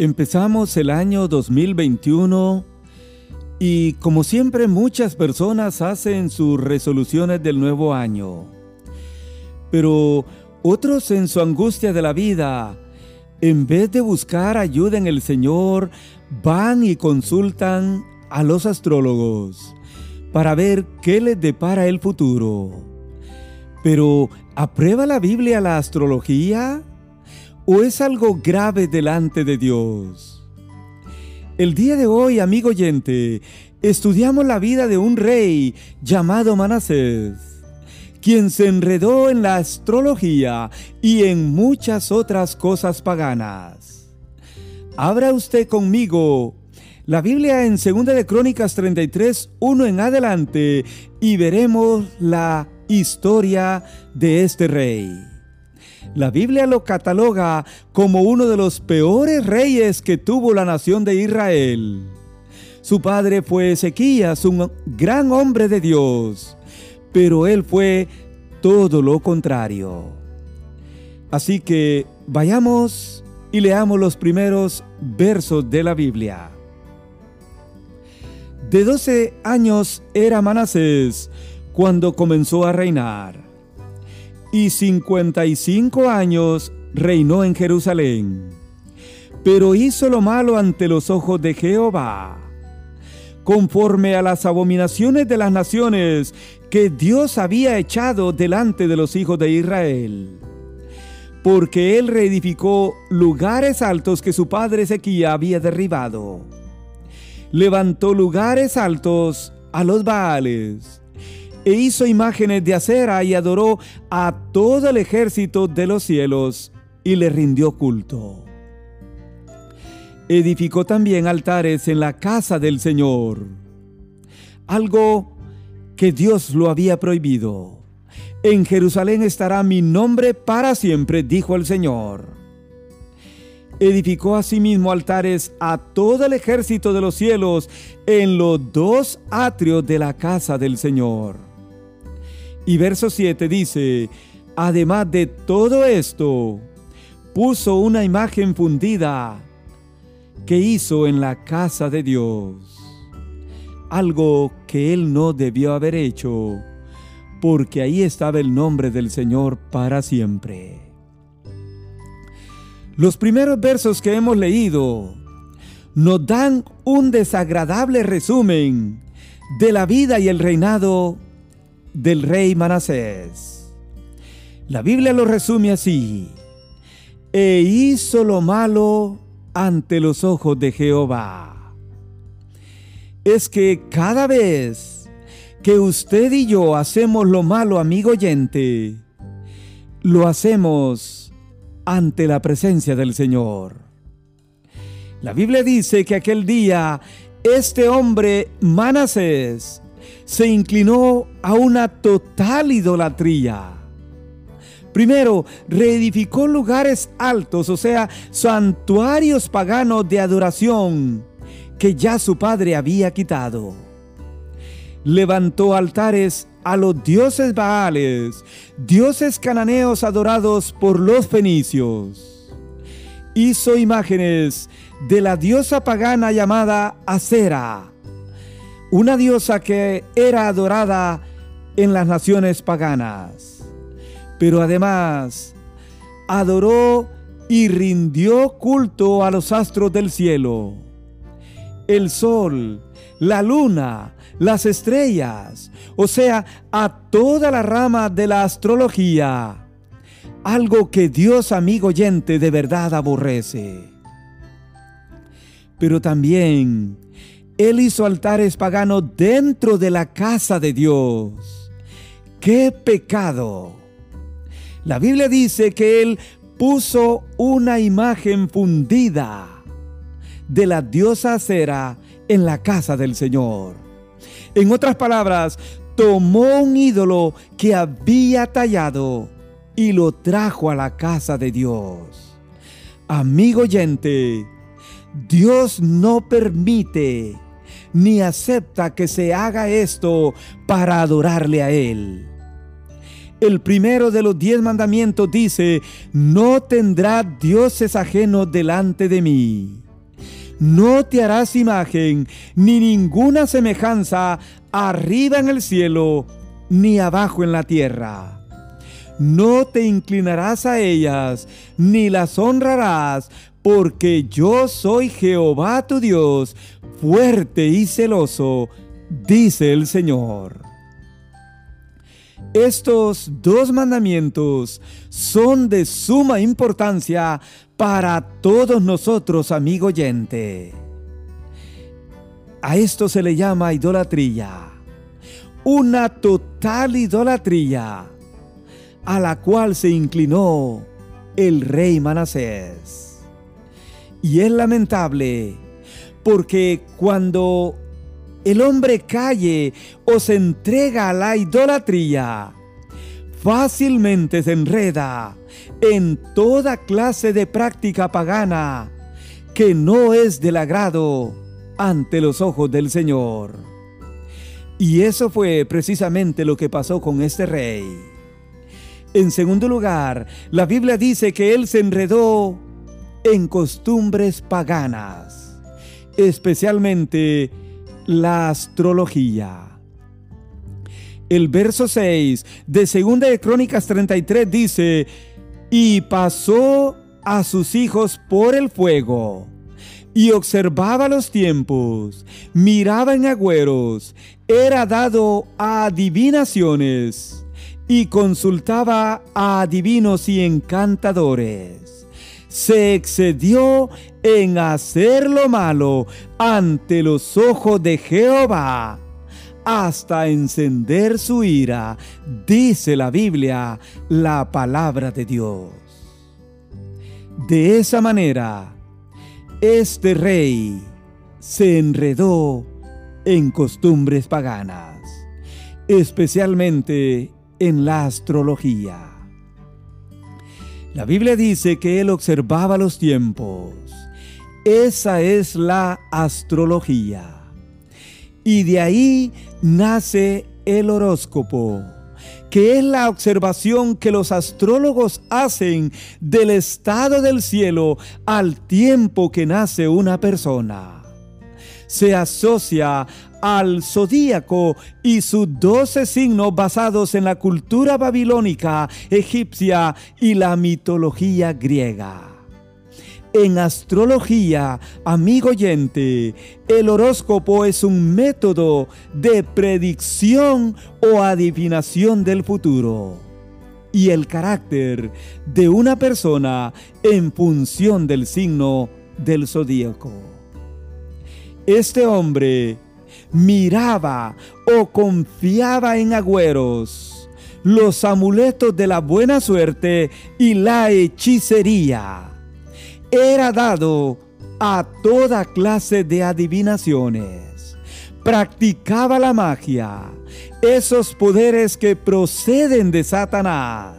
Empezamos el año 2021 y como siempre muchas personas hacen sus resoluciones del nuevo año. Pero otros en su angustia de la vida, en vez de buscar ayuda en el Señor, van y consultan a los astrólogos para ver qué les depara el futuro. Pero, ¿aprueba la Biblia la astrología? O es algo grave delante de Dios? El día de hoy, amigo oyente, estudiamos la vida de un rey llamado Manasés, quien se enredó en la astrología y en muchas otras cosas paganas. Abra usted conmigo la Biblia en 2 de Crónicas 33, 1 en adelante, y veremos la historia de este rey. La Biblia lo cataloga como uno de los peores reyes que tuvo la nación de Israel. Su padre fue Ezequías, un gran hombre de Dios, pero él fue todo lo contrario. Así que vayamos y leamos los primeros versos de la Biblia. De 12 años era Manasés cuando comenzó a reinar y 55 años reinó en Jerusalén. Pero hizo lo malo ante los ojos de Jehová, conforme a las abominaciones de las naciones que Dios había echado delante de los hijos de Israel. Porque él reedificó lugares altos que su padre Ezequiel había derribado. Levantó lugares altos a los Baales e hizo imágenes de acera y adoró a todo el ejército de los cielos y le rindió culto. Edificó también altares en la casa del Señor, algo que Dios lo había prohibido. En Jerusalén estará mi nombre para siempre, dijo el Señor. Edificó asimismo altares a todo el ejército de los cielos en los dos atrios de la casa del Señor. Y verso 7 dice, además de todo esto, puso una imagen fundida que hizo en la casa de Dios. Algo que él no debió haber hecho, porque ahí estaba el nombre del Señor para siempre. Los primeros versos que hemos leído nos dan un desagradable resumen de la vida y el reinado del rey Manasés. La Biblia lo resume así. E hizo lo malo ante los ojos de Jehová. Es que cada vez que usted y yo hacemos lo malo, amigo oyente, lo hacemos ante la presencia del Señor. La Biblia dice que aquel día este hombre Manasés se inclinó a una total idolatría. Primero, reedificó lugares altos, o sea, santuarios paganos de adoración que ya su padre había quitado. Levantó altares a los dioses baales, dioses cananeos adorados por los fenicios. Hizo imágenes de la diosa pagana llamada Acera una diosa que era adorada en las naciones paganas, pero además adoró y rindió culto a los astros del cielo, el sol, la luna, las estrellas, o sea, a toda la rama de la astrología, algo que Dios amigo oyente de verdad aborrece. Pero también él hizo altares paganos dentro de la casa de Dios. ¡Qué pecado! La Biblia dice que Él puso una imagen fundida de la diosa Cera en la casa del Señor. En otras palabras, tomó un ídolo que había tallado y lo trajo a la casa de Dios. Amigo oyente, Dios no permite ni acepta que se haga esto para adorarle a Él. El primero de los diez mandamientos dice, no tendrá dioses ajenos delante de mí. No te harás imagen ni ninguna semejanza arriba en el cielo ni abajo en la tierra. No te inclinarás a ellas ni las honrarás, porque yo soy Jehová tu Dios, fuerte y celoso, dice el Señor. Estos dos mandamientos son de suma importancia para todos nosotros, amigo oyente. A esto se le llama idolatría. Una total idolatría a la cual se inclinó el rey Manasés. Y es lamentable porque cuando el hombre calle o se entrega a la idolatría, fácilmente se enreda en toda clase de práctica pagana que no es del agrado ante los ojos del Señor. Y eso fue precisamente lo que pasó con este rey. En segundo lugar, la Biblia dice que él se enredó en costumbres paganas, especialmente la astrología. El verso 6 de Segunda de Crónicas 33 dice, y pasó a sus hijos por el fuego, y observaba los tiempos, miraba en agüeros, era dado a adivinaciones, y consultaba a adivinos y encantadores se excedió en hacer lo malo ante los ojos de Jehová hasta encender su ira, dice la Biblia, la palabra de Dios. De esa manera, este rey se enredó en costumbres paganas, especialmente en la astrología. La Biblia dice que él observaba los tiempos. Esa es la astrología. Y de ahí nace el horóscopo, que es la observación que los astrólogos hacen del estado del cielo al tiempo que nace una persona. Se asocia al zodíaco y sus doce signos basados en la cultura babilónica, egipcia y la mitología griega. En astrología, amigo oyente, el horóscopo es un método de predicción o adivinación del futuro y el carácter de una persona en función del signo del zodíaco. Este hombre miraba o confiaba en agüeros, los amuletos de la buena suerte y la hechicería. Era dado a toda clase de adivinaciones. Practicaba la magia, esos poderes que proceden de Satanás.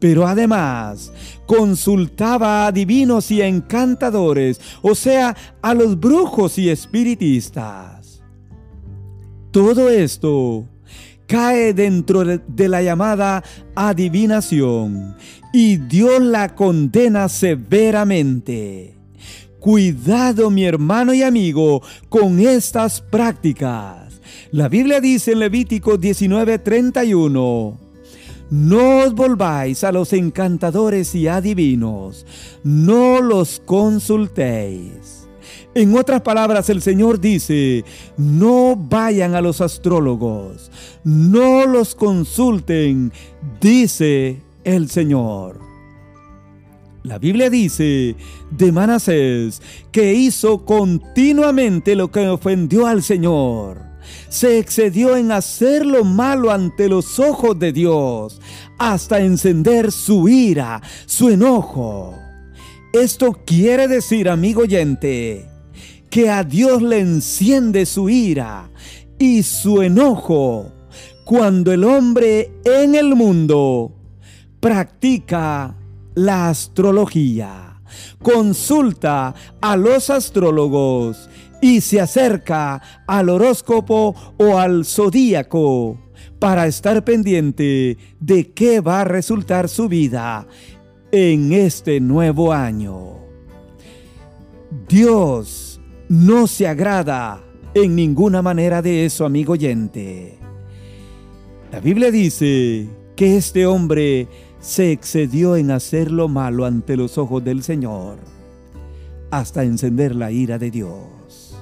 Pero además consultaba a divinos y encantadores, o sea, a los brujos y espiritistas todo esto cae dentro de la llamada adivinación y Dios la condena severamente. Cuidado mi hermano y amigo con estas prácticas. La Biblia dice en Levítico 19:31, no os volváis a los encantadores y adivinos, no los consultéis. En otras palabras, el Señor dice, no vayan a los astrólogos, no los consulten, dice el Señor. La Biblia dice de Manasés que hizo continuamente lo que ofendió al Señor. Se excedió en hacer lo malo ante los ojos de Dios hasta encender su ira, su enojo. Esto quiere decir, amigo oyente, que a Dios le enciende su ira y su enojo cuando el hombre en el mundo practica la astrología, consulta a los astrólogos y se acerca al horóscopo o al zodíaco para estar pendiente de qué va a resultar su vida en este nuevo año. Dios no se agrada en ninguna manera de eso, amigo oyente. La Biblia dice que este hombre se excedió en hacer lo malo ante los ojos del Señor, hasta encender la ira de Dios.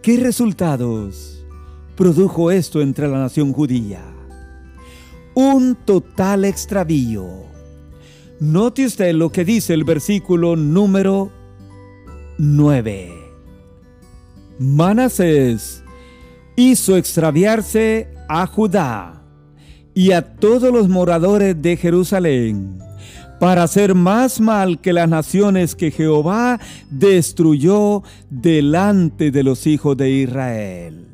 ¿Qué resultados produjo esto entre la nación judía? Un total extravío. Note usted lo que dice el versículo número 9. Manasés hizo extraviarse a Judá y a todos los moradores de Jerusalén para hacer más mal que las naciones que Jehová destruyó delante de los hijos de Israel.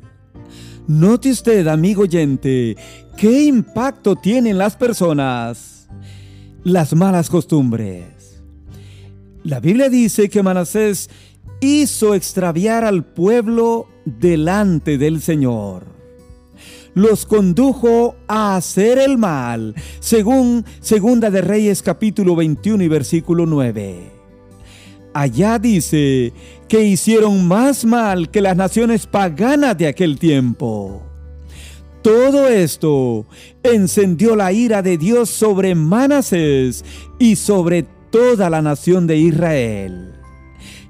Note usted, amigo oyente, qué impacto tienen las personas las malas costumbres. La Biblia dice que Manasés hizo extraviar al pueblo delante del Señor los condujo a hacer el mal, según Segunda de Reyes capítulo 21 y versículo 9. Allá dice que hicieron más mal que las naciones paganas de aquel tiempo. Todo esto encendió la ira de Dios sobre Manasés y sobre toda la nación de Israel.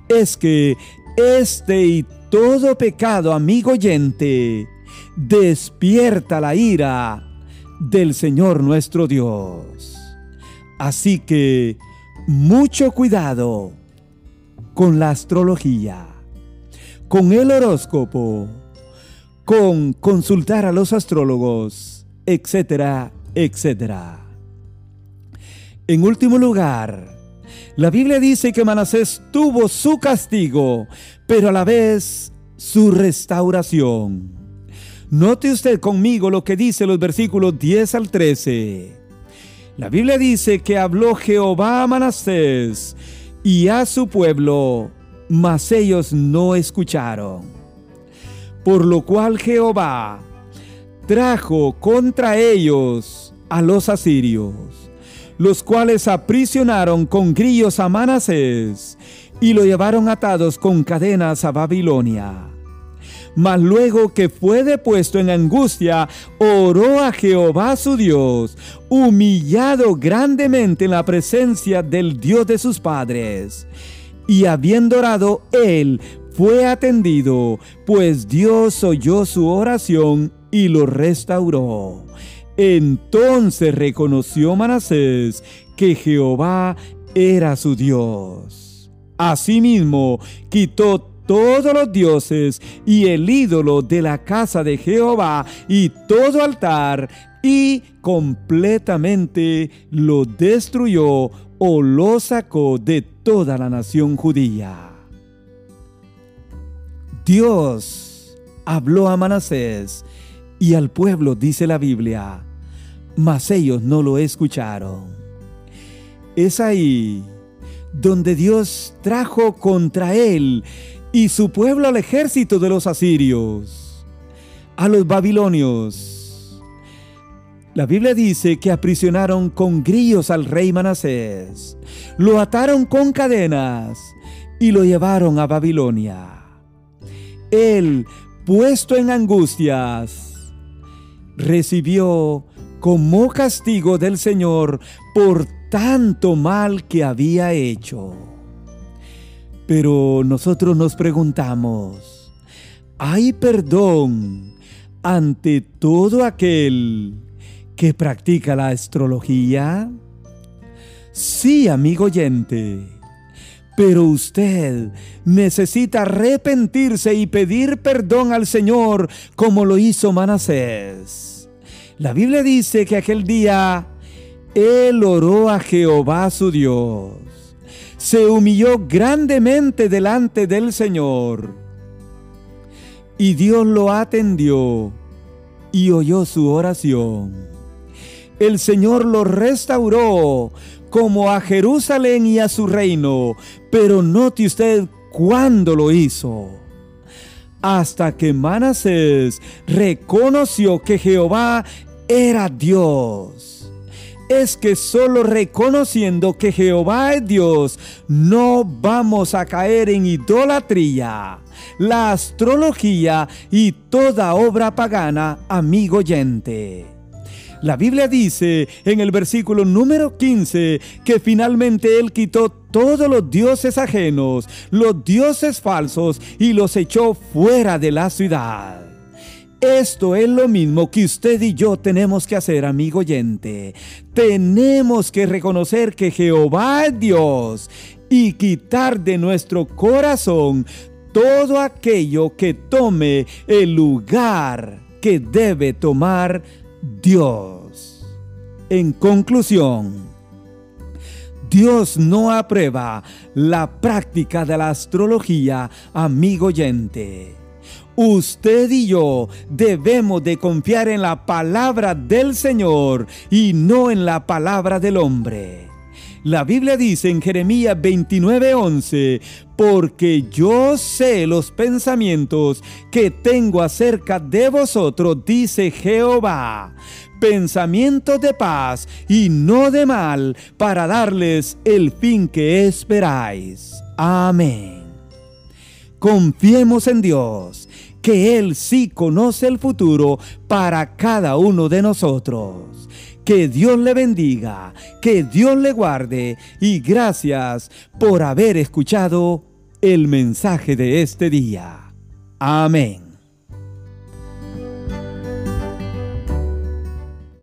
Es que este y todo pecado, amigo oyente, despierta la ira del Señor nuestro Dios. Así que mucho cuidado con la astrología, con el horóscopo, con consultar a los astrólogos, etcétera, etcétera. En último lugar, la Biblia dice que Manasés tuvo su castigo, pero a la vez su restauración. Note usted conmigo lo que dice los versículos 10 al 13. La Biblia dice que habló Jehová a Manasés y a su pueblo, mas ellos no escucharon. Por lo cual Jehová trajo contra ellos a los asirios, los cuales aprisionaron con grillos a Manasés y lo llevaron atados con cadenas a Babilonia mas luego que fue depuesto en angustia, oró a Jehová su Dios, humillado grandemente en la presencia del Dios de sus padres. Y habiendo orado, él fue atendido, pues Dios oyó su oración y lo restauró. Entonces reconoció Manasés que Jehová era su Dios. Asimismo, quitó todos los dioses y el ídolo de la casa de Jehová y todo altar y completamente lo destruyó o lo sacó de toda la nación judía. Dios habló a Manasés y al pueblo, dice la Biblia, mas ellos no lo escucharon. Es ahí donde Dios trajo contra él y su pueblo al ejército de los asirios, a los babilonios. La Biblia dice que aprisionaron con grillos al rey Manasés, lo ataron con cadenas y lo llevaron a Babilonia. Él, puesto en angustias, recibió como castigo del Señor por tanto mal que había hecho. Pero nosotros nos preguntamos, ¿hay perdón ante todo aquel que practica la astrología? Sí, amigo oyente. Pero usted necesita arrepentirse y pedir perdón al Señor como lo hizo Manasés. La Biblia dice que aquel día él oró a Jehová su Dios se humilló grandemente delante del Señor. Y Dios lo atendió y oyó su oración. El Señor lo restauró como a Jerusalén y a su reino, pero note usted cuándo lo hizo. Hasta que Manasés reconoció que Jehová era Dios es que solo reconociendo que Jehová es Dios, no vamos a caer en idolatría, la astrología y toda obra pagana, amigo oyente. La Biblia dice en el versículo número 15 que finalmente Él quitó todos los dioses ajenos, los dioses falsos y los echó fuera de la ciudad. Esto es lo mismo que usted y yo tenemos que hacer, amigo oyente. Tenemos que reconocer que Jehová es Dios y quitar de nuestro corazón todo aquello que tome el lugar que debe tomar Dios. En conclusión, Dios no aprueba la práctica de la astrología, amigo oyente. Usted y yo debemos de confiar en la palabra del Señor y no en la palabra del hombre. La Biblia dice en Jeremías 29:11, porque yo sé los pensamientos que tengo acerca de vosotros, dice Jehová, pensamientos de paz y no de mal, para darles el fin que esperáis. Amén. Confiemos en Dios que Él sí conoce el futuro para cada uno de nosotros. Que Dios le bendiga, que Dios le guarde y gracias por haber escuchado el mensaje de este día. Amén.